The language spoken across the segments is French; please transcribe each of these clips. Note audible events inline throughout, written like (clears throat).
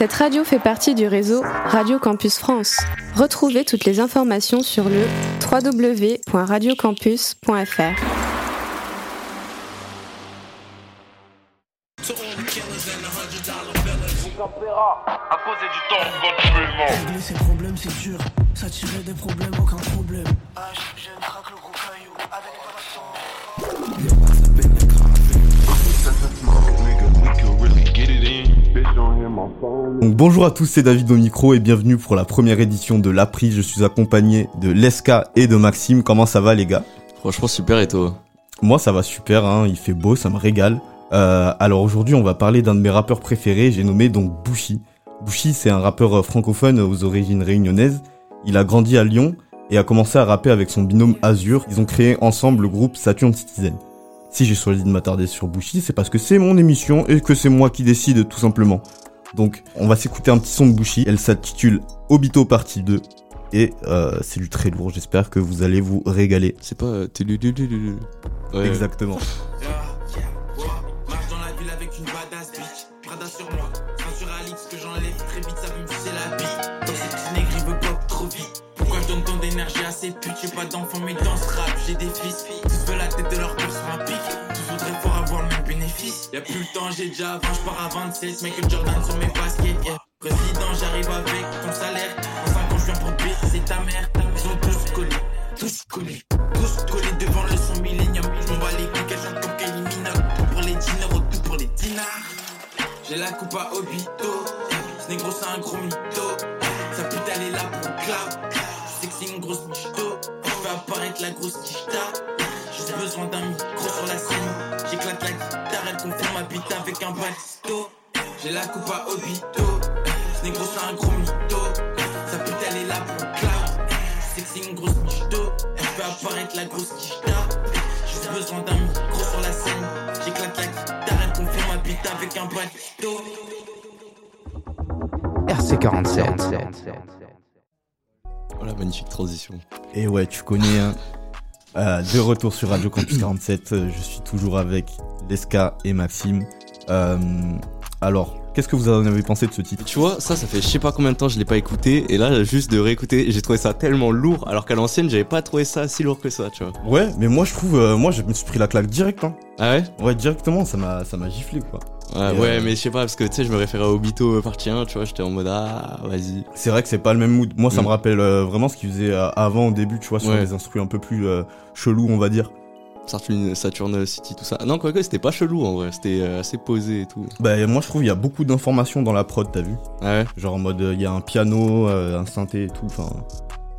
Cette radio fait partie du réseau Radio Campus France. Retrouvez toutes les informations sur le www.radiocampus.fr. Régler ses problèmes c'est dur, s'attirer des problèmes aucun problème. H, je traque Donc bonjour à tous, c'est David au micro et bienvenue pour la première édition de l'April. Je suis accompagné de Leska et de Maxime. Comment ça va les gars? Franchement super et toi? Moi ça va super, hein, il fait beau, ça me régale. Euh, alors aujourd'hui on va parler d'un de mes rappeurs préférés, j'ai nommé donc Bushi. Bushi c'est un rappeur euh, francophone aux origines réunionnaises. Il a grandi à Lyon et a commencé à rapper avec son binôme Azur. Ils ont créé ensemble le groupe Saturn Citizen. Si j'ai choisi de m'attarder sur Bushi, c'est parce que c'est mon émission et que c'est moi qui décide tout simplement. Donc on va s'écouter un petit son de Bushi, elle s'intitule Obito partie 2 et euh, c'est du très lourd, j'espère que vous allez vous régaler. C'est pas... euh. Ouais. Exactement. Marche dans la ville avec une badass bitch. Prada sur moi, sans sur Alix que j'enlève très vite, ça veut me sucer la bite. Dans cette petite nègre, il veut pop trop vite. Pourquoi je donne tant d'énergie à ces putes? J'ai pas d'enfants, mais dans ce rap, j'ai des fils. Tous veulent la tête de leur père sur un pic. Y'a plus le temps, j'ai déjà 20, je pars à 27. Michael Jordan sur mes baskets. Yeah. Président, j'arrive avec ton salaire. En 5 ans, je viens pour c'est ta mère. Ils ont tous collé, tous collés, tous collés devant le son millénium. On va les chantent comme Kylie Minogue. Tout pour les diners, tout pour les dinars. J'ai la coupe à Obito. Ce négro, c'est un gros mytho. Sa pute, elle est là pour. Je sais que c'est une grosse michto. Apparaître la grosse quicheta. J'ai besoin d'un micro sur la scène. J'éclate la guitare, elle confond ma bite avec un balisto. J'ai la coupe à Obito. Ce négro, c'est un gros mytho. Sa pute, elle est là pour cloud. C'est une grosse michto. Je fais apparaître la grosse quicheta. J'ai besoin d'un micro sur la scène. J'éclate la guitare, elle confond ma bite avec un balisto. RC47. Voilà, magnifique transition. Et ouais, tu connais, hein. Euh, de retour sur Radio Campus (coughs) 47, euh, je suis toujours avec Leska et Maxime. Euh, alors, qu'est-ce que vous en avez pensé de ce titre? Tu vois, ça, ça fait je sais pas combien de temps je l'ai pas écouté, et là, juste de réécouter, j'ai trouvé ça tellement lourd, alors qu'à l'ancienne, j'avais pas trouvé ça si lourd que ça, tu vois. Ouais, mais moi je trouve, euh, moi je me suis pris la claque direct, hein. Ah ouais? Ouais, directement, ça m'a, ça m'a giflé quoi. Ouais, euh, mais je sais pas, parce que tu sais, je me référais à Obito euh, partie 1, tu vois, j'étais en mode ah, vas-y. C'est vrai que c'est pas le même mood. Moi, ça Mm. me rappelle euh, vraiment ce qu'il faisait euh, avant au début, tu vois, sur Ouais. les instruments un peu plus euh, chelous, on va dire. Saturn, City, tout ça. Non, quoique, c'était pas chelou en vrai, c'était euh, assez posé et tout. Bah, moi, je trouve il y a beaucoup d'informations dans la prod, t'as vu Ah ouais Genre en mode, euh, il y a un piano, euh, un synthé et tout, enfin.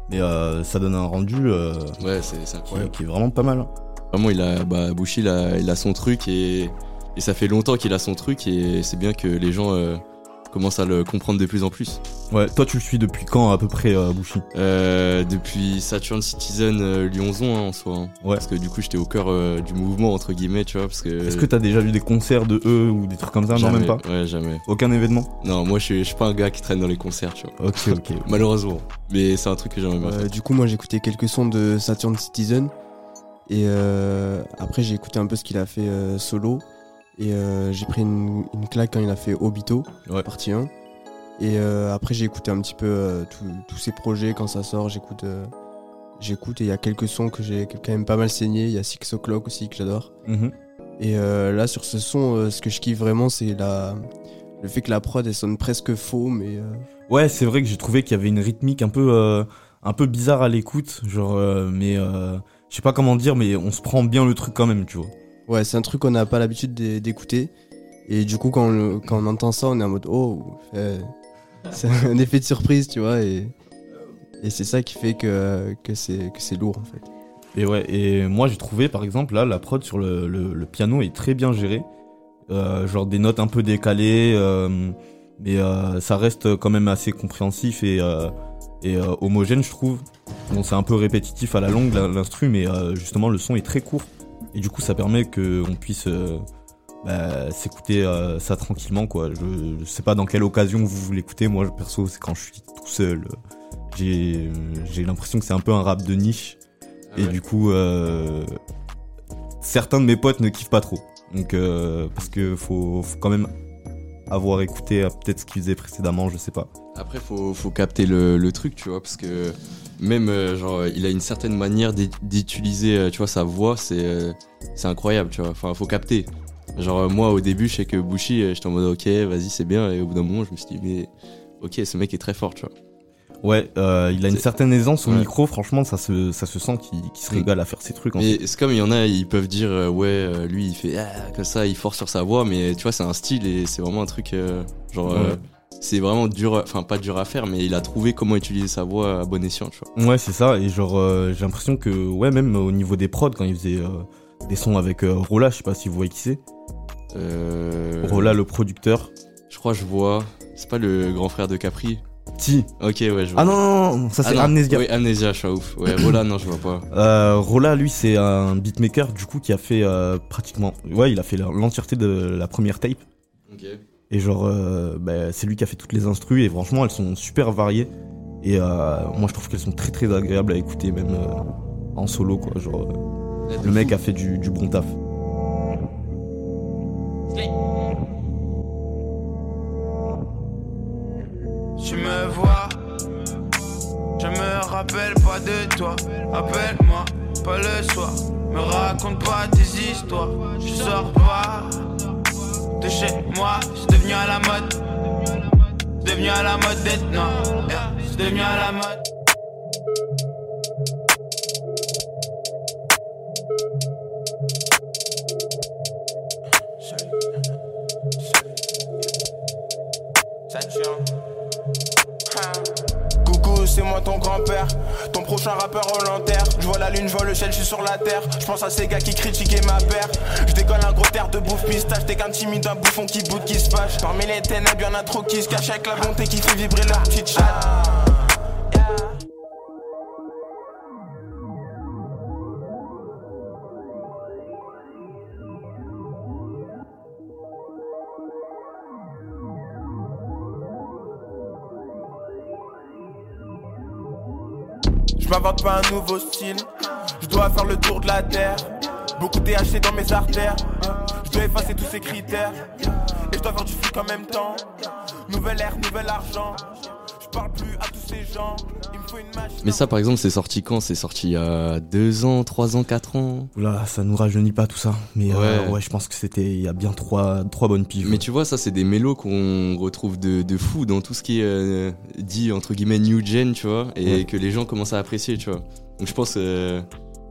Mais euh, ça donne un rendu euh, Ouais, c'est c'est qui, incroyable. qui est vraiment pas mal. hein. Vraiment, il a, bah, Bushi, il a, il a son truc et, et ça fait longtemps qu'il a son truc et c'est bien que les gens euh, commencent à le comprendre de plus en plus. Ouais, toi, tu le suis depuis quand à peu près, euh, Bushi Euh, depuis Saturn Citizen euh, Lyonzon hein, en soi. hein. Ouais. Parce que du coup, j'étais au cœur euh, du mouvement, entre guillemets, tu vois. Parce que. Est-ce que t'as déjà vu des concerts de eux ou des trucs comme ça? Non, même pas. Ouais, jamais. Aucun événement? Non, moi, je suis, je suis pas un gars qui traîne dans les concerts, tu vois. Ok, ok. (laughs) Malheureusement. Mais c'est un truc que j'aimerais bien Euh, faire. du coup, moi j'ai écouté quelques sons de Saturn Citizen. Et euh, après, j'ai écouté un peu ce qu'il a fait euh, solo. Et euh, j'ai pris une, une claque quand il a fait Obito, Ouais. partie 1. Et euh, après, j'ai écouté un petit peu euh, tous- ses projets quand ça sort. J'écoute. J'écoute et il y a quelques sons que j'ai quand même pas mal saigné. Il y a Six O'Clock aussi que j'adore. Mhm. Et là, sur ce son, ce que je kiffe vraiment, c'est la... le fait que la prod elle sonne presque faux, mais euh, Ouais, c'est vrai que j'ai trouvé qu'il y avait une rythmique un peu, un peu bizarre à l'écoute, genre, euh, mais euh, je sais pas comment dire, mais on se prend bien le truc quand même, tu vois. Ouais, c'est un truc qu'on n'a pas l'habitude d'é- d'écouter. Et du coup, quand on, quand on entend ça, on est en mode oh, (laughs) c'est un effet de surprise, tu vois. Et, et c'est ça qui fait que, que c'est lourd en fait. Et ouais, et moi j'ai trouvé par exemple là la prod sur le, le, piano est très bien gérée, Euh, genre des notes un peu décalées, euh, mais euh, ça reste quand même assez compréhensif et, et homogène je trouve. Bon c'est un peu répétitif à la longue l'in- l'instru, mais justement le son est très court et du coup ça permet que on puisse euh, bah, s'écouter euh, ça tranquillement quoi. Je, je sais pas dans quelle occasion vous l'écoutez, moi perso c'est quand je suis tout seul. J'ai j'ai l'impression que c'est un peu un rap de niche. Et du coup, euh, certains de mes potes ne kiffent pas trop. Donc, euh, parce que faut, faut quand même avoir écouté peut-être ce qu'il faisait précédemment, je sais pas. Après, faut, faut capter le, le truc, tu vois, parce que même, euh, genre, il a une certaine manière d'ut- d'utiliser, euh, tu vois, sa voix, c'est euh, c'est incroyable, tu vois. Enfin, faut capter. Genre, euh, moi, au début, je sais que Bushi, j'étais en mode, ok, vas-y, c'est bien, et au bout d'un moment, je me suis dit, mais ok, ce mec est très fort, tu vois. Ouais, euh, il a une certaine aisance au Ouais. micro, franchement, ça se, ça se sent qu'il se Mm. régale à faire ses trucs. En. Mais c'est comme il y en a, ils peuvent dire, euh, ouais, euh, lui, il fait ah, comme ça, il force sur sa voix, mais tu vois, c'est un style et c'est vraiment un truc, genre, Ouais. C'est vraiment dur, enfin, pas dur à faire, mais il a trouvé comment utiliser sa voix à bon escient, tu vois. Ouais, c'est ça. Et genre, euh, j'ai l'impression que, ouais, même au niveau des prods, quand il faisait euh, des sons avec euh, Rola, je sais pas si vous voyez qui c'est. Rola, le producteur. Je crois que je vois. C'est pas le grand frère de Capri? Si. Ok, ouais, je vois. Ah non, ça Ah c'est non, Amnesia. Oui, Amnesia, je suis ouf. Ouais, Rola, non, je vois pas. (clears throat) Rola, lui, c'est un beatmaker, du coup, qui a fait pratiquement. Ouais, il a fait l'entièreté de la première tape. Et genre, euh, bah, c'est lui qui a fait toutes les instrus. Et franchement, elles sont super variées. Et euh, moi, je trouve qu'elles sont très très agréables à écouter, même euh, en solo, quoi. Genre, euh, le mec a fait du, du bon taf. Tu me vois, je me rappelle pas de toi. Appelle-moi, pas le soir. Me raconte pas tes histoires. Je sors pas de chez moi. Devenu à la mode. C'est devenu à la mode d'être non. C'est devenu à la mode. Coucou, c'est moi ton grand-père, prochain rappeur volontaire. Je vois la lune, je vois le ciel, je suis sur la terre. Je pense à ces gars qui critiquaient ma paire. Je décolle un gros terre de bouffe pistache. T'es qu'un timide, un bouffon qui boude, qui se fâche. Parmi les ténèbres, y'en a trop qui se cachent avec la bonté qui fait vibrer leur petite chatte. M'invente pas un nouveau style. Je dois faire le tour de la terre. Beaucoup THC dans mes artères. Je dois effacer tous ces critères. Et je dois faire du fric en même temps. Nouvelle ère, nouvel argent. Je parle plus à tous ces gens. Mais ça, par exemple, c'est sorti quand? C'est sorti il y a 2 ans, 3 ans, 4 ans? Oula, ça nous rajeunit pas tout ça. Mais euh, Ouais. je pense que c'était il y a bien trois, trois bonnes piges. Mais tu vois, ça, c'est des mélos qu'on retrouve de, de fou dans tout ce qui est euh, dit, entre guillemets, new gen, tu vois, et Ouais. que les gens commencent à apprécier, tu vois. Donc je pense, euh,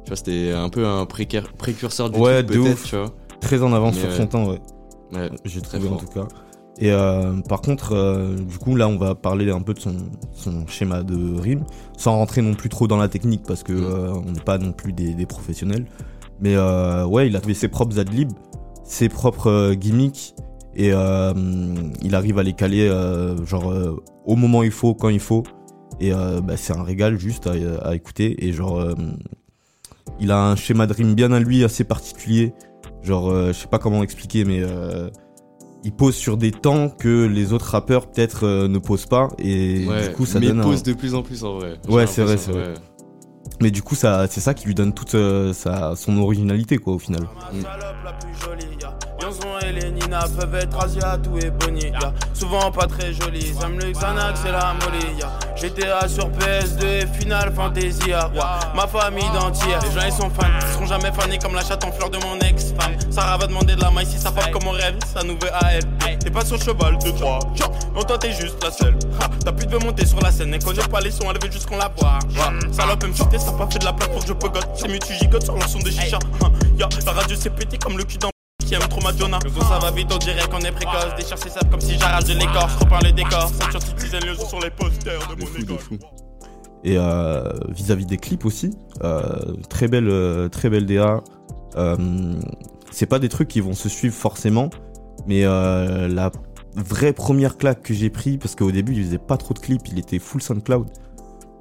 tu vois, c'était un peu un précur- précurseur du Ouais, truc, de peut-être, ouf. tu vois. Très en avance Mais sur son temps, ouais. J'ai Très trouvé en tout cas. Et euh, par contre, euh, du coup, là, on va parler un peu de son, son schéma de rime, sans rentrer non plus trop dans la technique, parce que Mm. euh, on n'est pas non plus des, des professionnels. Mais euh, ouais, il a trouvé ses propres adlibs, ses propres gimmicks, et il arrive à les caler, genre, au moment il faut, quand il faut. Et bah, c'est un régal juste à, à écouter. Et genre, il a un schéma de rime bien à lui, assez particulier. Genre, je sais pas comment expliquer, mais il pose sur des temps que les autres rappeurs peut-être euh, ne posent pas. Et Ouais, du coup, ça mais donne. un- pose de plus en plus en vrai. Ouais, c'est vrai, c'est vrai. ouais. Mais du coup, ça, c'est ça qui lui donne toute euh, sa, son originalité, quoi, au final. Ma salope la plus jolie, ya. Yonzon et les Nina peuvent être ébonies, ya. Souvent pas très le Xanax et la molly. GTA sur PS2 et Final Fantasy. Ouais. Ma famille d'entière, les gens ils sont fans, ils seront jamais fanés comme la chatte en fleurs de mon ex-femme. Sarah va demander de la maille si sa femme comme on rêve, sa nouvelle à elle. T'es pas sur le cheval de trois, non toi t'es juste la seule. Ha, Ta pute veut monter sur la scène, elle connaît pas les sons, elle veut juste qu'on la voit. Salope elle me chuter, ça pas fait de la place pour que je pogote. C'est mieux tu gigotes sur son de chicha. Ha, ya, la radio s'est pété comme le cul d'un (laughs) qui aime trop Madonna. Le son ça va vite, on dirait qu'on est précoce. Déchire ses sables comme si j'arrache de l'écorce. Repeins les décors, ceinture citizen, le sur les posters de De mon de école. fou. Et euh, vis-à-vis des clips aussi, euh, très belle, euh, très belle DA. C'est pas des trucs qui vont se suivre forcément, mais euh, la vraie première claque que j'ai pris, parce qu'au début il faisait pas trop de clips, il était full SoundCloud.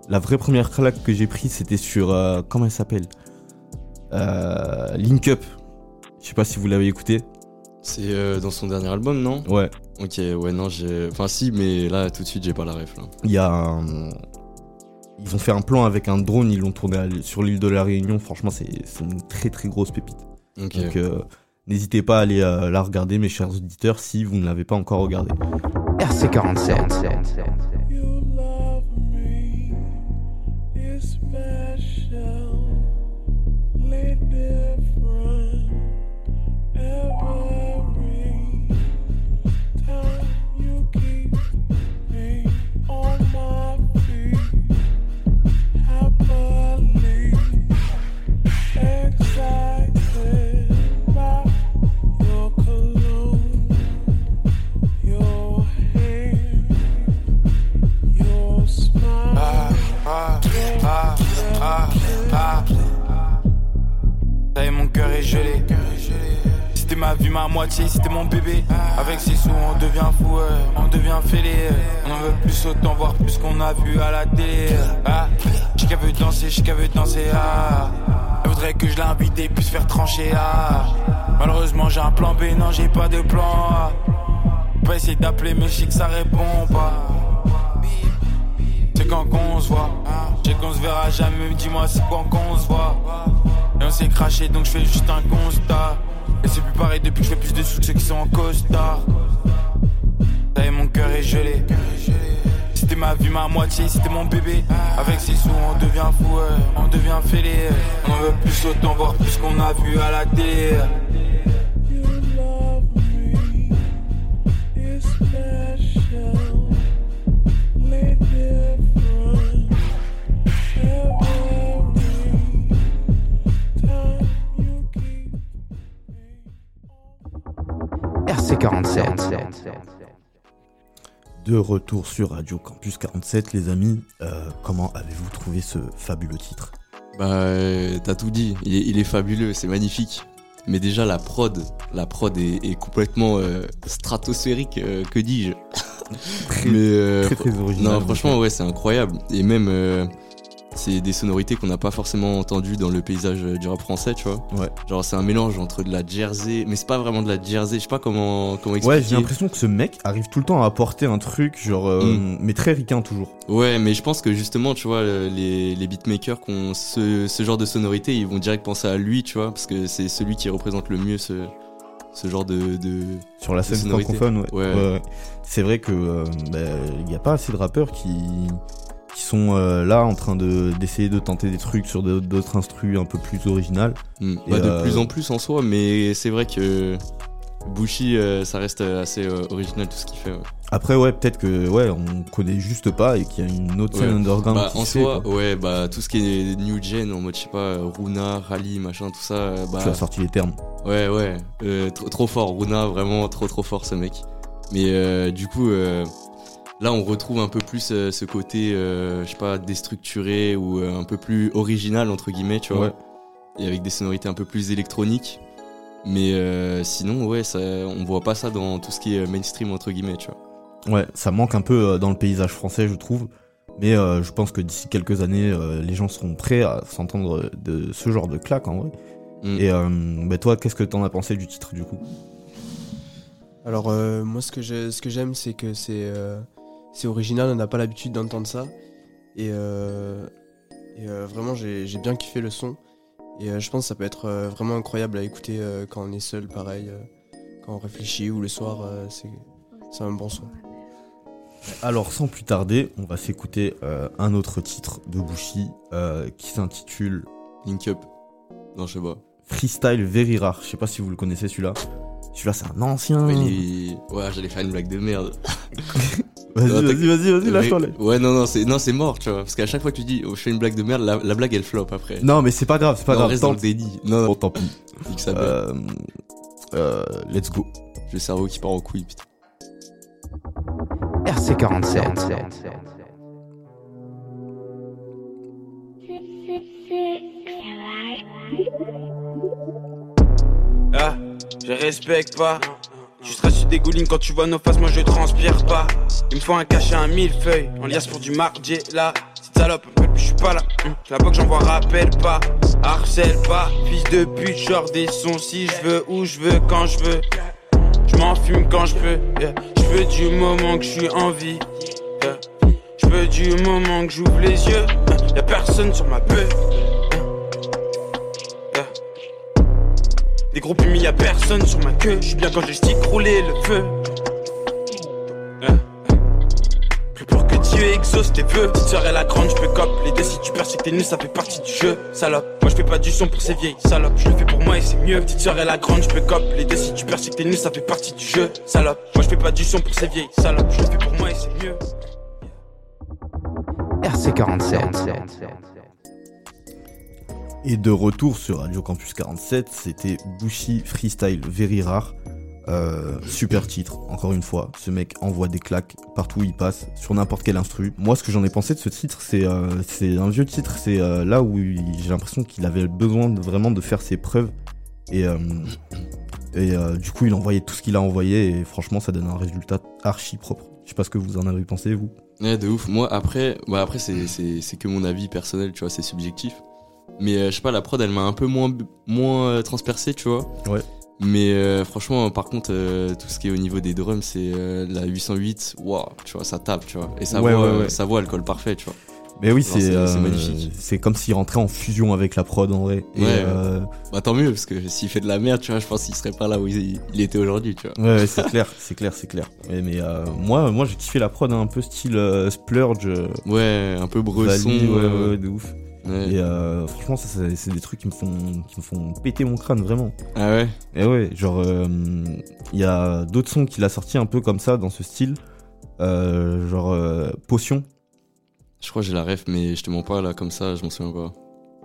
La vraie première claque que j'ai pris, c'était sur euh, comment elle s'appelle? Euh, Link Up. Je sais pas si vous l'avez écouté. C'est euh, dans son dernier album, non? Ouais, Ok, ouais, non, j'ai. Enfin, si, mais là, tout de suite, j'ai pas la ref, là. il y a un- Ils ont fait un plan avec un drone, ils l'ont tourné sur l'île de la Réunion. Franchement, c'est c'est une très très grosse pépite. Donc, euh, N'hésitez pas à aller euh, la regarder, mes chers auditeurs, si vous ne l'avez pas encore regardée. RC47. Mais je sais que ça répond pas. C'est quand qu'on se voit. Je sais qu'on se verra jamais, mais dis-moi c'est quand qu'on se voit. Et on s'est craché donc je fais juste un constat. Et c'est plus pareil depuis que je fais plus de sous que ceux qui sont en costard. Ça y est, mon cœur est gelé. C'était ma vie, ma moitié, c'était mon bébé. Avec ses sous, on devient fou, ouais, on devient fêlé. On veut plus, autant voir plus qu'on a vu à la télé. De retour sur Radio Campus 47, les amis, euh, comment avez-vous trouvé ce fabuleux titre? Bah, euh, t'as tout dit. Il est, il est fabuleux, c'est magnifique. Mais déjà, la prod, la prod est, est complètement euh, stratosphérique, euh, que dis-je? Très, Mais, très, très original. Non, franchement, ouais, c'est incroyable. Et même, c'est des sonorités qu'on n'a pas forcément entendues dans le paysage euh, du rap français, tu vois. Ouais. Genre, c'est un mélange entre de la jersey, mais c'est pas vraiment de la jersey. Je sais pas comment, comment Ouais, expliquer. j'ai l'impression que ce mec arrive tout le temps à apporter un truc, genre, euh, Mm. mais très ricain toujours. Ouais, mais je pense que justement, tu vois, le- les, les beatmakers qui ont ce, ce genre de sonorité, ils vont direct penser à lui, tu vois, parce que c'est celui qui représente le mieux ce, ce genre de. de... Sur la scène francophone, ouais. Ouais. Ouais, ouais. C'est vrai que euh, bah, il n'y a pas assez de rappeurs qui, qui sont euh, là en train de d'essayer de tenter des trucs sur d'autres instrus un peu plus originales. Bah, de euh, plus en plus en soi, mais c'est vrai que Bushi, euh, ça reste assez original tout ce qu'il fait. ouais. Après, ouais, peut-être que ouais, on connaît juste pas et qu'il y a une autre scène Ouais. underground Bah, qui en fait, soi, quoi. ouais, bah tout ce qui est new gen, en mode, je sais pas, Runa, Rally, machin, tout ça, bah. Tu as sorti les termes. Ouais, ouais, trop, trop fort, Runa, vraiment trop trop fort ce mec. Mais du coup, euh, là on retrouve un peu plus euh, ce côté, euh, je sais pas, déstructuré ou euh, un peu plus original entre guillemets, tu vois. Ouais. Et avec des sonorités un peu plus électroniques. Mais euh, sinon, ouais, ça, on voit pas ça dans tout ce qui est mainstream entre guillemets, tu vois. Ouais, ça manque un peu euh, dans le paysage français, je trouve. Mais euh, je pense que d'ici quelques années, euh, les gens seront prêts à s'entendre de ce genre de claque en vrai. Mm. Et euh, bah, toi, qu'est-ce que t'en as pensé du titre du coup? Alors euh, moi ce que j'ai- ce que j'aime c'est que c'est euh, c'est original, on n'a pas l'habitude d'entendre ça. Et, euh, et, euh, vraiment j'ai bien kiffé le son. Et euh, je pense que ça peut être euh, vraiment incroyable à écouter euh, quand on est seul, pareil, euh, quand on réfléchit ou le soir, euh, c'est un bon son. Alors, sans plus tarder, on va s'écouter euh, un autre titre de Bushi euh, qui s'intitule Link Up. Non, je sais pas. Freestyle Very Rare. Je sais pas si vous le connaissez celui-là. Celui-là, c'est un ancien. Ouais, il est- ouais, j'allais faire une blague de merde. (laughs) Vas-y, Non, vas-y, vas-y, vas-y, lâche-toi. là. Ouais, non, non, c'est non, c'est mort, tu vois. Parce qu'à chaque fois que tu dis, oh, je fais une blague de merde, la, la blague elle flop après. Non, mais c'est pas grave, c'est pas Non, on grave. reste dans Tant, le déni. Non, bon, non, tant pis. mère. Euh, euh, let's go. J'ai le cerveau qui part en couille, putain. RC47. Ah, je respecte pas. Tu seras sur des goulines quand tu vois nos faces, moi je transpire pas. Il me faut un cachet, un millefeuille, en liasse pour du mardier là. Petite salope, un peu je suis pas là. Hum, La boque j'envoie, rappelle pas, harcèle pas. Fils de pute, genre des sons si je veux, où je veux, quand je veux. Je m'en fume quand je peux. Je veux du moment que je suis en vie. yeah. Je veux du moment que j'ouvre les yeux. Y'a personne sur ma peau. Des groupes humides, y'a personne sur ma queue. J'suis bien quand j'ai stick roulé le feu. Exauce tes vœux. Petite sœur, elle a grande, j'peux cop. Les deux, si tu perds, c'est que t'es nul, ça fait partie du jeu. Salope, moi j'fais pas du son pour ces vieilles salopes. Je le fais pour moi et c'est mieux. Petite sœur, elle a grande, j'peux cop. Les deux, si tu perds, c'est que t'es nul, ça fait partie du jeu. Salope, moi j'fais pas du son pour ces vieilles salopes. Je le fais pour moi et c'est mieux. RC47. Et de retour sur Radio Campus 47, c'était Bushi Freestyle Very Rare. Euh, super titre, encore une fois. Ce mec envoie des claques partout où il passe, sur n'importe quel instru. Moi, ce que j'en ai pensé de ce titre, c'est euh, c'est un vieux titre. C'est euh, là où j'ai l'impression qu'il avait besoin de, vraiment de faire ses preuves. Et, et du coup, il envoyait tout ce qu'il a envoyé. Et franchement, ça donne un résultat archi propre. Je sais pas ce que vous en avez pensé, vous. Ouais, de ouf. Moi, après, bah après c'est, que mon avis personnel, tu vois, c'est subjectif. Mais je sais pas, la prod, elle m'a un peu moins, moins transpercé, tu vois. Ouais. Mais euh, franchement, par contre, euh, tout ce qui est au niveau des drums, c'est euh, la 808, waouh, tu vois, ça tape, tu vois. Et sa Ouais, voix, ouais, ouais. sa voix, elle colle parfait, tu vois. Mais oui, c'est magnifique. C'est comme s'il rentrait en fusion avec la prod en vrai. Et, Bah tant mieux, parce que s'il fait de la merde, tu vois, je pense qu'il serait pas là où il, il était aujourd'hui, tu vois. Ouais, c'est clair, c'est clair, c'est clair. Mais, mais, euh, moi, moi j'ai kiffé la prod hein, un peu style Splurge, Ouais, un peu bresson. Valley, ouais, ouais, de ouf. Ouais. Et euh, franchement, ça, c'est c'est des trucs qui me font, qui me font péter mon crâne vraiment. Ah ouais Et ouais, genre, euh, il y a d'autres sons qu'il a sortis un peu comme ça dans ce style, euh, genre euh, Potion. Je crois que j'ai la ref, mais je te mens pas, là, comme ça, je m'en souviens pas.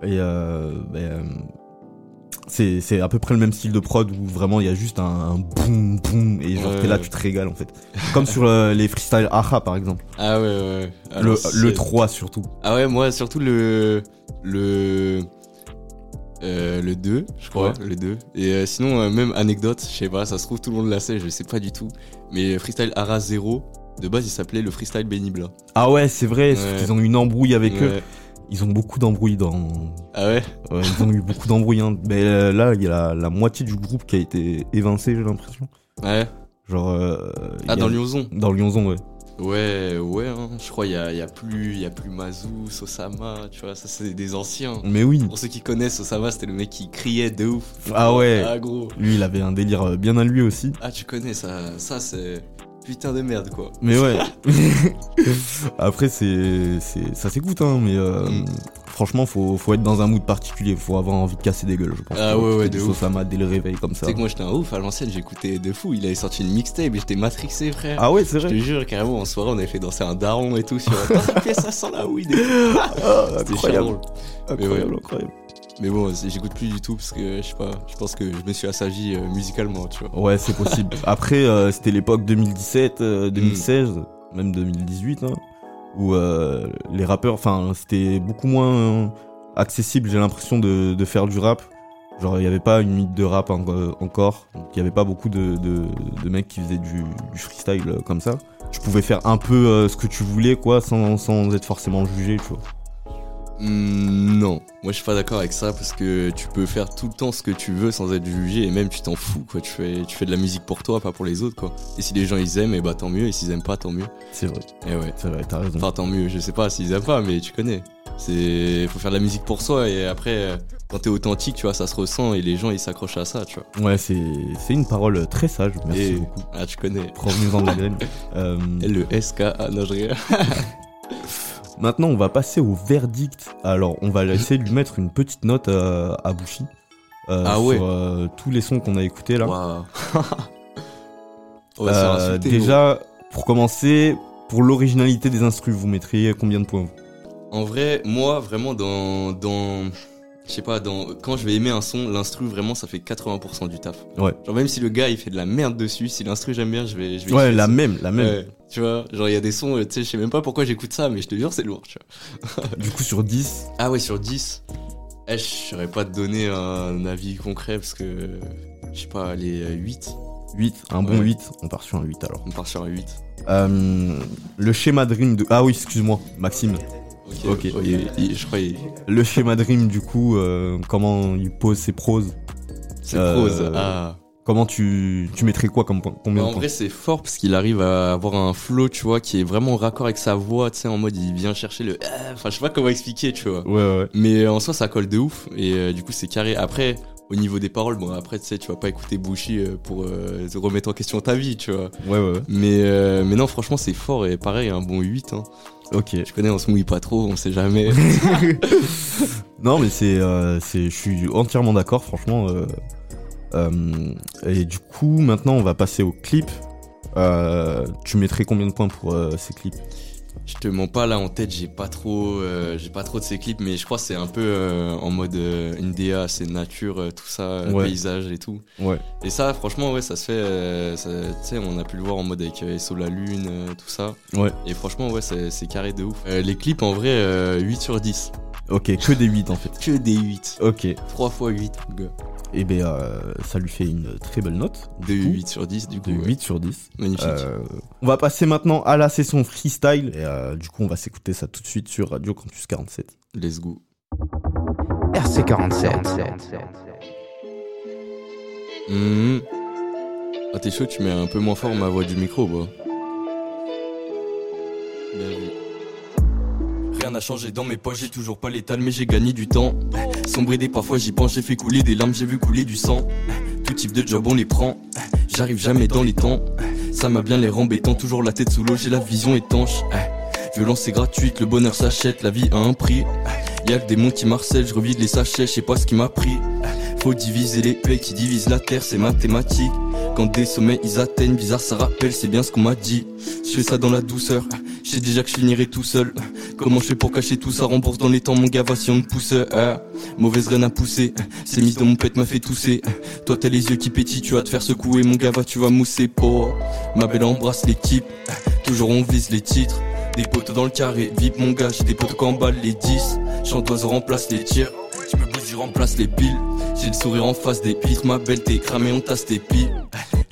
Et euh, c'est c'est à peu près le même style de prod où vraiment il y a juste un, un boum boum et genre Ouais, t'es là ouais. tu te régales en fait. Comme sur euh, les freestyle Aha par exemple. Ah ouais, ouais. Le, Alors, le c'est- 3 surtout. Ah ouais, moi, surtout le. Le. euh, le 2, je crois, Ouais. le 2. Et euh, sinon, euh, même anecdote, je sais pas, ça se trouve tout le monde la sait, je sais pas du tout. Mais Freestyle Ara 0, de base, il s'appelait le Freestyle Benibla. Ah ouais c'est vrai, Ouais. qu'ils ont eu une embrouille avec eux. Ils ont beaucoup d'embrouilles dans... Ah ouais Ouais, ils ont eu beaucoup d'embrouilles. Hein. Mais euh, là il y a la, la moitié du groupe qui a été évincé j'ai l'impression. Ouais. Genre... euh, Ah, y a- dans Lyonzon Dans Lyonzon ouais. Ouais, ouais, hein. je crois, il y a, y a plus, il y a plus Mazou, Sosama, tu vois, ça c'est des anciens. Mais oui. Pour ceux qui connaissent, Sosama, c'était le mec qui criait de ouf. Ah ouais. Ah gros. Lui il avait un délire euh, bien à lui aussi. Ah, tu connais ça, ça c'est putain de merde quoi. Mais ouais. (laughs) Après, c'est, c'est, ça s'écoute, hein, mais euh, Mm. franchement, faut, faut être dans un mood particulier. Faut avoir envie de casser des gueules, je pense. Ah ouais, ouais, écouter de ouf. Dès le réveil comme ça. Tu sais que moi j'étais un ouf à l'ancienne, j'écoutais de fou. Il avait sorti une mixtape et j'étais matrixé, frère. Ah ouais, c'est Je te vrai. jure, carrément, en soirée, on avait fait danser un daron et tout sur (laughs) Attends, fais ça sans la weed. et. Ah, incroyable, ouais. incroyable. Mais bon, j'écoute plus du tout parce que je sais pas, je pense que je me suis assagi euh, musicalement, tu vois. Ouais, c'est possible. (laughs) Après, euh, c'était l'époque 2017, euh, Mm. 2016, même 2018, hein, où euh, les rappeurs, enfin, c'était beaucoup moins euh, accessible, j'ai l'impression, de, de faire du rap. Genre, il n'y avait pas une mythe de rap en- euh, encore. Donc, il n'y avait pas beaucoup de, de, de mecs qui faisaient du, du freestyle euh, comme ça. Tu pouvais faire un peu euh, ce que tu voulais, quoi, sans, sans être forcément jugé, tu vois. Hmm, non, moi je suis pas d'accord avec ça parce que tu peux faire tout le temps ce que tu veux sans être jugé et même tu t'en fous quoi. Tu fais, tu fais de la musique pour toi, pas pour les autres quoi. Et si les gens ils aiment, et bah tant mieux. Et s'ils aiment pas, tant mieux. C'est vrai, Et ouais. c'est vrai, t'as raison. Enfin tant mieux. Je sais pas s'ils aiment pas, mais tu connais. C'est, faut faire de la musique pour soi et après euh, quand t'es authentique, tu vois, ça se ressent et les gens ils s'accrochent à ça, tu vois. Ouais, c'est c'est une parole très sage, merci et beaucoup. ah tu connais. Provenez-en de la (laughs) graine. Euh, Le SK, ah non je rigole. (laughs) Maintenant, on va passer au verdict. Alors, on va essayer de lui mettre une petite note à, à Bushi. euh, Ah ouais. Sur euh, tous les sons qu'on a écoutés là. (laughs) Euh, déjà, pour commencer, pour l'originalité des instrus, vous mettriez combien de points vous? En vrai, moi, vraiment, dans. dans je sais pas, dans, quand je vais aimer un son, l'instru, vraiment, ça fait 80% du taf. Ouais. Genre, même si le gars, il fait de la merde dessus, si l'instru, j'aime bien, je vais. Je vais Ouais, la ça. même, la même. Ouais, tu vois, genre, il y a des sons, euh, tu sais, je sais même pas pourquoi j'écoute ça, mais je te jure, c'est lourd, tu vois. Du coup, sur 10, (laughs) Ah ouais, sur 10, eh, je saurais pas te donner un avis concret parce que. Je sais pas, les euh, 8. 8, un bon Ouais. 8. On part sur un 8 alors. On part sur un 8. Euh, le schéma Dream de. Ah oui, excuse-moi, Maxime. Ok, il- je crois. Le schéma Dream, du coup, euh, comment il pose ses proses C'est Euh, prose. Ah. Comment tu, tu mettrais quoi comme point Combien Bah, en vrai, c'est fort parce qu'il arrive à avoir un flow, tu vois, qui est vraiment en raccord avec sa voix, tu sais, en mode il vient chercher le. euh, Enfin, je sais pas comment expliquer, tu vois. Ouais, ouais. Mais en soi, ça colle de ouf et euh, du coup, c'est carré. Après, au niveau des paroles, bon après tu sais, tu vas pas écouter Bushi euh, pour euh, remettre en question ta vie, tu vois. Ouais, ouais, ouais. Mais, euh, mais non, franchement, c'est fort et pareil, un bon 8. Hein. Ok. Je connais, on se mouille pas trop, on sait jamais. (laughs) (laughs) Non, mais c'est, euh, je suis entièrement d'accord, franchement. et du coup, maintenant, on va passer au clip. Tu mettrais combien de points pour ces clips? Je te mens pas là en tête, j'ai pas trop, euh, j'ai pas trop de ces clips, mais je crois que c'est un peu euh, en mode euh, une DA, c'est nature, euh, tout ça, Ouais. paysage et tout. Ouais. Et ça, franchement, ouais, ça se fait. euh, Tu sais, on a pu le voir en mode avec SO la lune, tout ça. Ouais. Et franchement, ouais, c'est carré de ouf. Les clips, en vrai, euh, 8 sur 10. Ok, que des 8 en fait. Que des 8. Ok. 3 fois 8, mon gars. Et ben, euh, ça lui fait une très belle note. De du coup. 8 sur 10, du coup. De ouais. 8 sur 10. Magnifique. Euh, on va passer maintenant à la session freestyle. Et euh, du coup, on va s'écouter ça tout de suite sur Radio Campus 47. Let's go. RC47. Mhm. Ah, t'es chaud, tu mets un peu moins fort ma voix du micro, bah. Bien vu. Rien n'a changé dans mes poches, j'ai toujours pas l'étal, mais j'ai gagné du temps. Sombre des parfois j'y pense, j'ai fait couler des larmes, j'ai vu couler du sang. Tout type de job on les prend, j'arrive jamais dans les temps. Ça m'a bien l'air embêtant, toujours la tête sous l'eau, j'ai la vision étanche. Violence c'est gratuite, le bonheur s'achète, la vie a un prix. Y'a que des monts qui marcellent, je revide les sachets, je sais pas ce qui m'a pris. Faut diviser les paix qui divisent la terre, c'est mathématique. Quand des sommets ils atteignent, bizarre ça rappelle, c'est bien ce qu'on m'a dit. Je fais ça dans la douceur, je sais déjà que je finirai tout seul. Comment je fais pour cacher tout ça, rembourse dans les temps mon gars, si on me pousse. ah. Mauvaise graine à pousser, c'est mise dans mon pet m'a fait tousser. Toi t'as les yeux qui pétillent, tu vas te faire secouer, mon gars, va tu vas mousser. Pour ma belle embrasse l'équipe, toujours on vise les titres. Des potes dans le carré, vip mon gars, j'ai des potes qui emballent les 10. Chantoise remplace les tirs, je je remplace les piles. J'ai le sourire en face des pitres, ma belle t'es cramé, on tasse tes piles.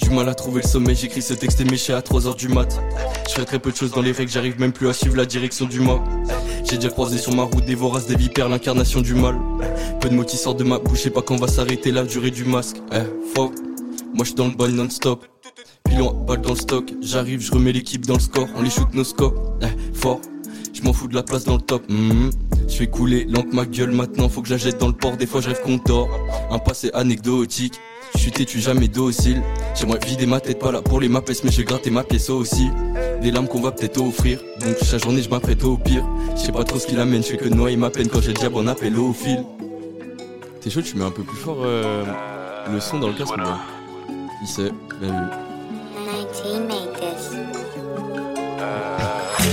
Du mal à trouver le sommeil, j'écris ce texte éméché à 3h du mat. Je fais très peu de choses dans les règles, j'arrive même plus à suivre la direction du mât. J'ai déjà croisé sur ma route des voraces, des vipères, l'incarnation du mal. Peu de mots qui sortent de ma bouche, je sais pas quand va s'arrêter la durée du masque. Eh, fuck, moi j'suis dans le bal non-stop. Pilon, balle dans le stock, j'arrive, je remets l'équipe dans le score, on les shoot nos scores. Eh, fort, je m'en fous de la place dans le top. Mhm. Je fais couler l'encre ma gueule maintenant, faut que je la jette dans le port. Des fois je rêve qu'on dort. Un passé anecdotique. Je suis têtu, jamais docile. J'aimerais vider ma tête, pas là pour les mapes, mais je vais gratter ma pièce aussi. Des larmes qu'on va peut-être offrir. Donc chaque journée je m'apprête au pire. Je sais pas trop ce qui l'amène, je fais que noyer ma peine quand j'ai déjà bon appel au fil. T'es chaud, tu mets un peu plus fort euh, le son dans le casque, moi. Il sait, bien vu.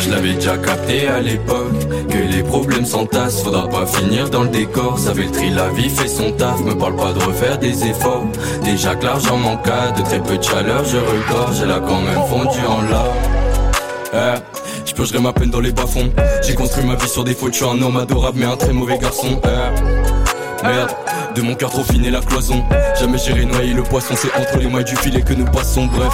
Je l'avais déjà capté à l'époque Que les problèmes s'entassent. Faudra pas finir dans le décor Ça le tri, la vie fait son taf. Me parle pas de refaire des efforts. Déjà que l'argent manque De très peu de chaleur je regorge Elle a quand même fondu en larmes. Eh, Je purgerai ma peine dans les bas-fonds. J'ai construit ma vie sur des fautes Je suis un homme adorable mais un très mauvais garçon. Eh. Merde, de mon cœur trop fine la cloison. Jamais j'irai noyer le poisson, c'est entre les mailles du filet que nous passons. Bref,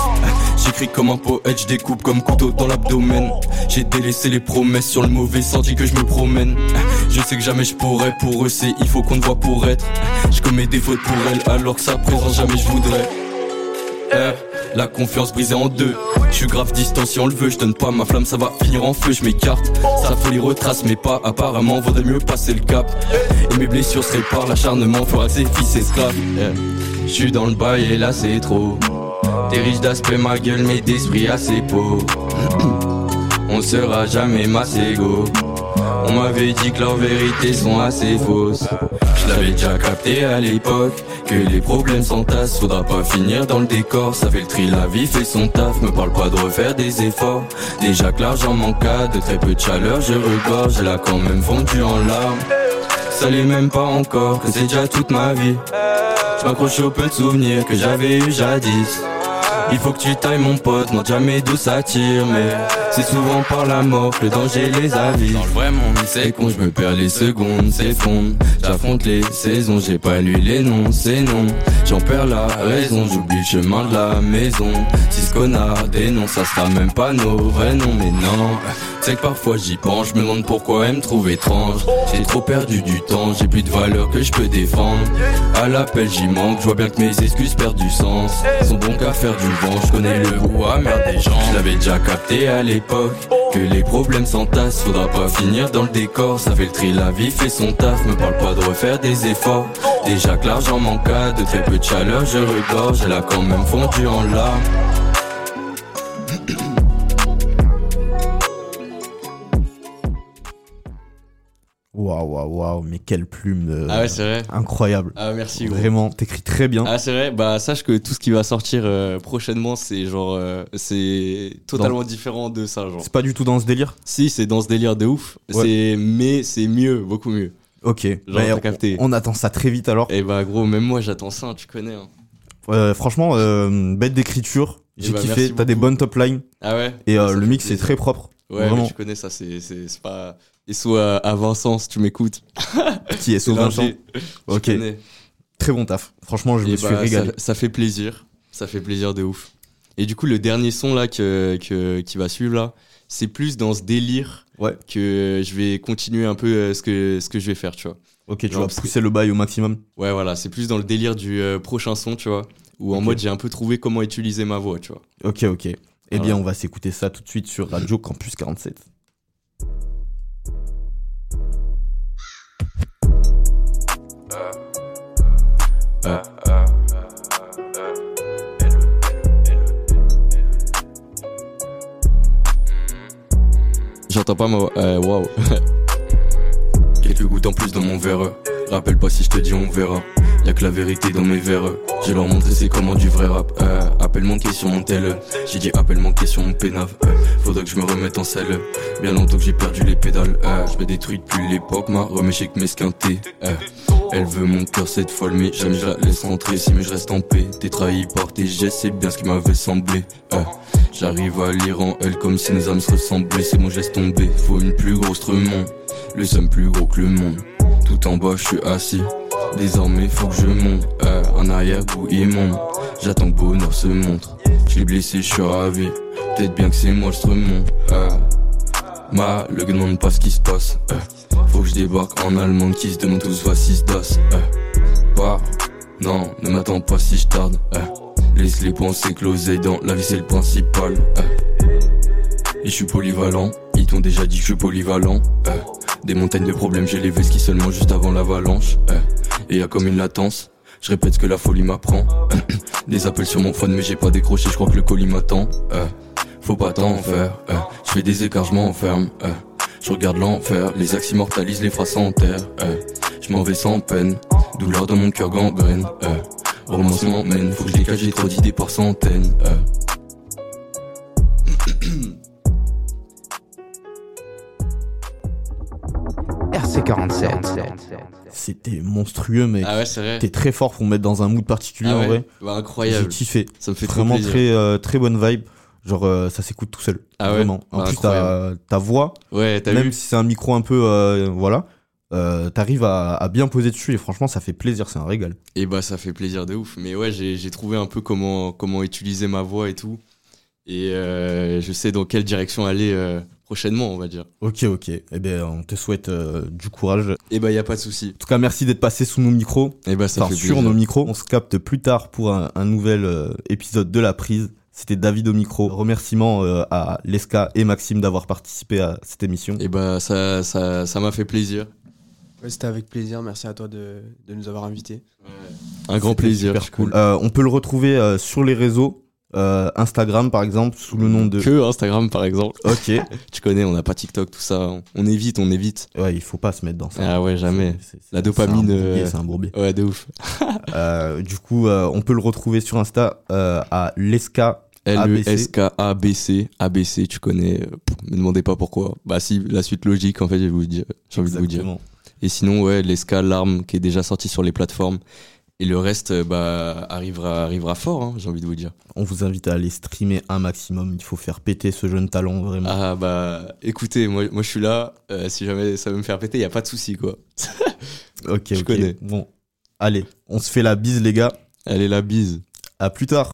j'écris comme un poète, je découpe comme couteau dans l'abdomen. J'ai délaissé les promesses sur le mauvais senti que je me promène. Je sais que jamais je pourrais pour eux, c'est il faut qu'on voit pour être. Je commets des fautes pour elle, alors que sa présence jamais je voudrais. Eh, la confiance brisée en deux. Je suis grave distant si on le veut, je donne pas ma flamme, ça va finir en feu, je m'écarte. Sa folie retrace, mais pas apparemment, vaudrait mieux passer le cap. Et mes blessures se réparent, l'acharnement fera ses fils esclaves. Eh, Je suis dans le bail et là c'est trop. T'es riche d'aspect, ma gueule, mais d'esprit assez pauvre. (clears throat) On sera jamais masségo. On m'avait dit que leurs vérités sont assez fausses. Je l'avais déjà capté à l'époque que les problèmes s'entassent. Faudra pas finir dans le décor. Ça fait le tri, la vie fait son taf. Me parle pas de refaire des efforts. Déjà que l'argent manqua, de très peu de chaleur, je regorge. Elle a quand même fondu en larmes. Ça l'est même pas encore, que c'est déjà toute ma vie. Je m'accroche au peu de souvenirs que j'avais eu jadis. Il faut que tu tailles mon pote, non jamais d'où ça tire Mais c'est souvent par la mort le danger les avise. Dans le vrai monde c'est con, je me perds les secondes, s'effondre J'affronte les saisons, j'ai pas lu les noms, c'est non. J'en perds la raison, j'oublie le chemin de la maison. Si ce connard dénonce, ça sera même pas nos vrais noms Mais non, c'est que parfois j'y pense, je me demande pourquoi elle me trouve étrange. J'ai trop perdu du temps, j'ai plus de valeur que je peux défendre. À l'appel j'y manque, je vois bien que mes excuses perdent du sens. Sont bons qu'à faire du vent, je connais le goût amer des gens. Je l'avais déjà capté à l'époque. Que les problèmes s'entassent, faudra pas finir dans le décor. Ça fait le tri, la vie fait son taf. Me parle pas de refaire des efforts. Déjà que l'argent manque, de très peu de chaleur, je regorge. Elle a quand même fondu en larmes. Waouh, waouh, waouh, mais quelle plume de- Ah ouais, c'est vrai. incroyable. Ah merci gros. Vraiment, t'écris très bien. Ah c'est vrai, bah sache que tout ce qui va sortir euh, prochainement c'est genre euh, c'est totalement différent de ça genre. C'est pas du tout dans ce délire? Si c'est dans ce délire de ouf, Ouais. c'est mais c'est mieux, beaucoup mieux. Ok, Genre bah, on, capté. on attend ça très vite alors. Et bah gros, même moi j'attends ça, tu connais. hein. Euh, franchement, euh, bête d'écriture, j'ai Eh bah, kiffé, t'as des bonnes top lines Ah ouais? et euh, Ça le mix est très propre. Ouais, tu connais ça, c'est pas et soit à Vincent si tu m'écoutes. (laughs) Qui est l'ingé. Tu Ok, très bon taf. Franchement, je Et me suis bah, régalé. Ça, ça fait plaisir. Ça fait plaisir de ouf. Et du coup, le dernier son là que, que- qui va suivre là, c'est plus dans ce délire Ouais. que je vais continuer un peu euh, ce que, ce que je vais faire, tu vois. Ok, tu vas que- pousser le bail au maximum. Ouais, voilà, c'est plus dans le délire du euh, prochain son, tu vois. Où en mode j'ai un peu trouvé comment utiliser ma voix, tu vois. Ok, ok. Eh Voilà. bien, on va s'écouter ça tout de suite sur Radio Campus 47. J'entends pas ma voix. Euh, waouh. Quelques gouttes en plus dans mon verre. Rappelle pas si je te dis on verra. Y'a que la vérité dans mes verres. J'ai leur montré c'est comment du vrai rap. Euh, appel manqué sur mon tel. J'ai dit appel manqué sur mon pénave. Euh, faudrait que je me remette en selle. Bien longtemps que j'ai perdu les pédales. Euh, je vais détruire depuis l'époque. Ma remèche que mes squintés. Euh, elle veut mon cœur cette folle mais jamais je la laisse rentrer Si mais je reste en paix T'es trahi par tes gestes c'est bien ce qui m'avait semblé Euh, J'arrive à lire en elle comme si nos âmes se ressemblaient C'est bon je laisse tomber Faut une plus grosse tremont Le somme plus gros que le monde Tout en bas je suis assis Désormais faut que je monte Euh, En arrière-goût immonde J'attends que bonheur se montre Je l'ai blessé je suis ravi Peut-être bien que c'est moi le stremont euh, Ma, le demande pas ce qui se passe. euh. Faut que je débarque en allemand qui se demande tous voici das. Euh. Pas, non, ne m'attends pas si je tarde. euh. Laisse les que l'oseille dans la vie c'est le principal. euh. Et je suis polyvalent, ils t'ont déjà dit que je suis polyvalent. Des montagnes de problèmes, j'ai levé ski seulement juste avant l'avalanche. Et y a comme une latence. Je répète ce que la folie m'apprend. (coughs) Des appels sur mon phone, mais j'ai pas décroché, je crois que le colis m'attend. Faut pas t'en faire, euh. je fais des écarts, je m'enferme. euh. Je regarde l'enfer, les axes immortalisent les phrases en terre. euh. Je m'en vais sans peine, douleur dans mon cœur gangrène. Euh. Romance m'emmène, faut que je dégage, j'ai trop d'idées par centaines. euh. (coughs) RC47. C'était monstrueux, mec. Ah ouais, c'est vrai. T'es très fort pour me mettre dans un mood particulier Ah en vrai. Bah, J'ai incroyable. kiffé. Ça me fait trop Vraiment plaisir. très, euh, très bonne vibe. Genre, euh, ça s'écoute tout seul. Ah ouais Vraiment. En Bah, plus, ta, ta voix, Ouais, même vu si c'est un micro un peu. euh, voilà. euh, T'arrives à, à bien poser dessus et franchement, ça fait plaisir. C'est un régal. Et bah ça fait plaisir de ouf. Mais ouais, j'ai trouvé un peu comment, comment utiliser ma voix et tout. Et je sais dans quelle direction aller prochainement, on va dire. Ok, ok. Eh bien, on te souhaite euh, du courage. Et bah y a pas de souci. En tout cas, merci d'être passé sous nos micros. Et bah ça Enfin, fait sur plaisir. nos micros. On se capte plus tard pour un, un nouvel euh, épisode de La Prise. C'était David au micro. Remerciements euh, à Leska et Maxime d'avoir participé à cette émission. Et bah ça ça ça m'a fait plaisir. Ouais, C'était avec plaisir. Merci à toi de, de nous avoir invités. Un grand plaisir. Super cool. Euh, on peut le retrouver euh, sur les réseaux. euh, Instagram par exemple sous le nom de Que Instagram par exemple. ok (laughs) Tu connais, on n'a pas TikTok, tout ça. On- évite, on évite. ouais il faut pas se mettre dans ça Ah ouais, jamais. La c'est dopamine, euh, c'est un bourbier Ouais, de ouf. Euh, du coup euh, on peut le retrouver sur Insta euh, à Leska ABC. L-E-S-K-A-B-C. ABC, tu connais. pff, me demandez pas pourquoi. Bah si, la suite logique, en fait, j'ai envie de vous dire. Et sinon, ouais, l'Esca, l'arme qui est déjà sorti sur les plateformes. Et le reste, euh, bah, arrivera, arrivera fort, hein, j'ai envie de vous dire. on vous invite à aller streamer un maximum il faut faire péter ce jeune talent vraiment Ah, bah, écoutez, moi, moi je suis là. euh, si jamais ça veut me faire péter, y a pas de souci, quoi. (laughs) ok je ok connais. bon allez on se fait la bise les gars Allez, la bise. à plus tard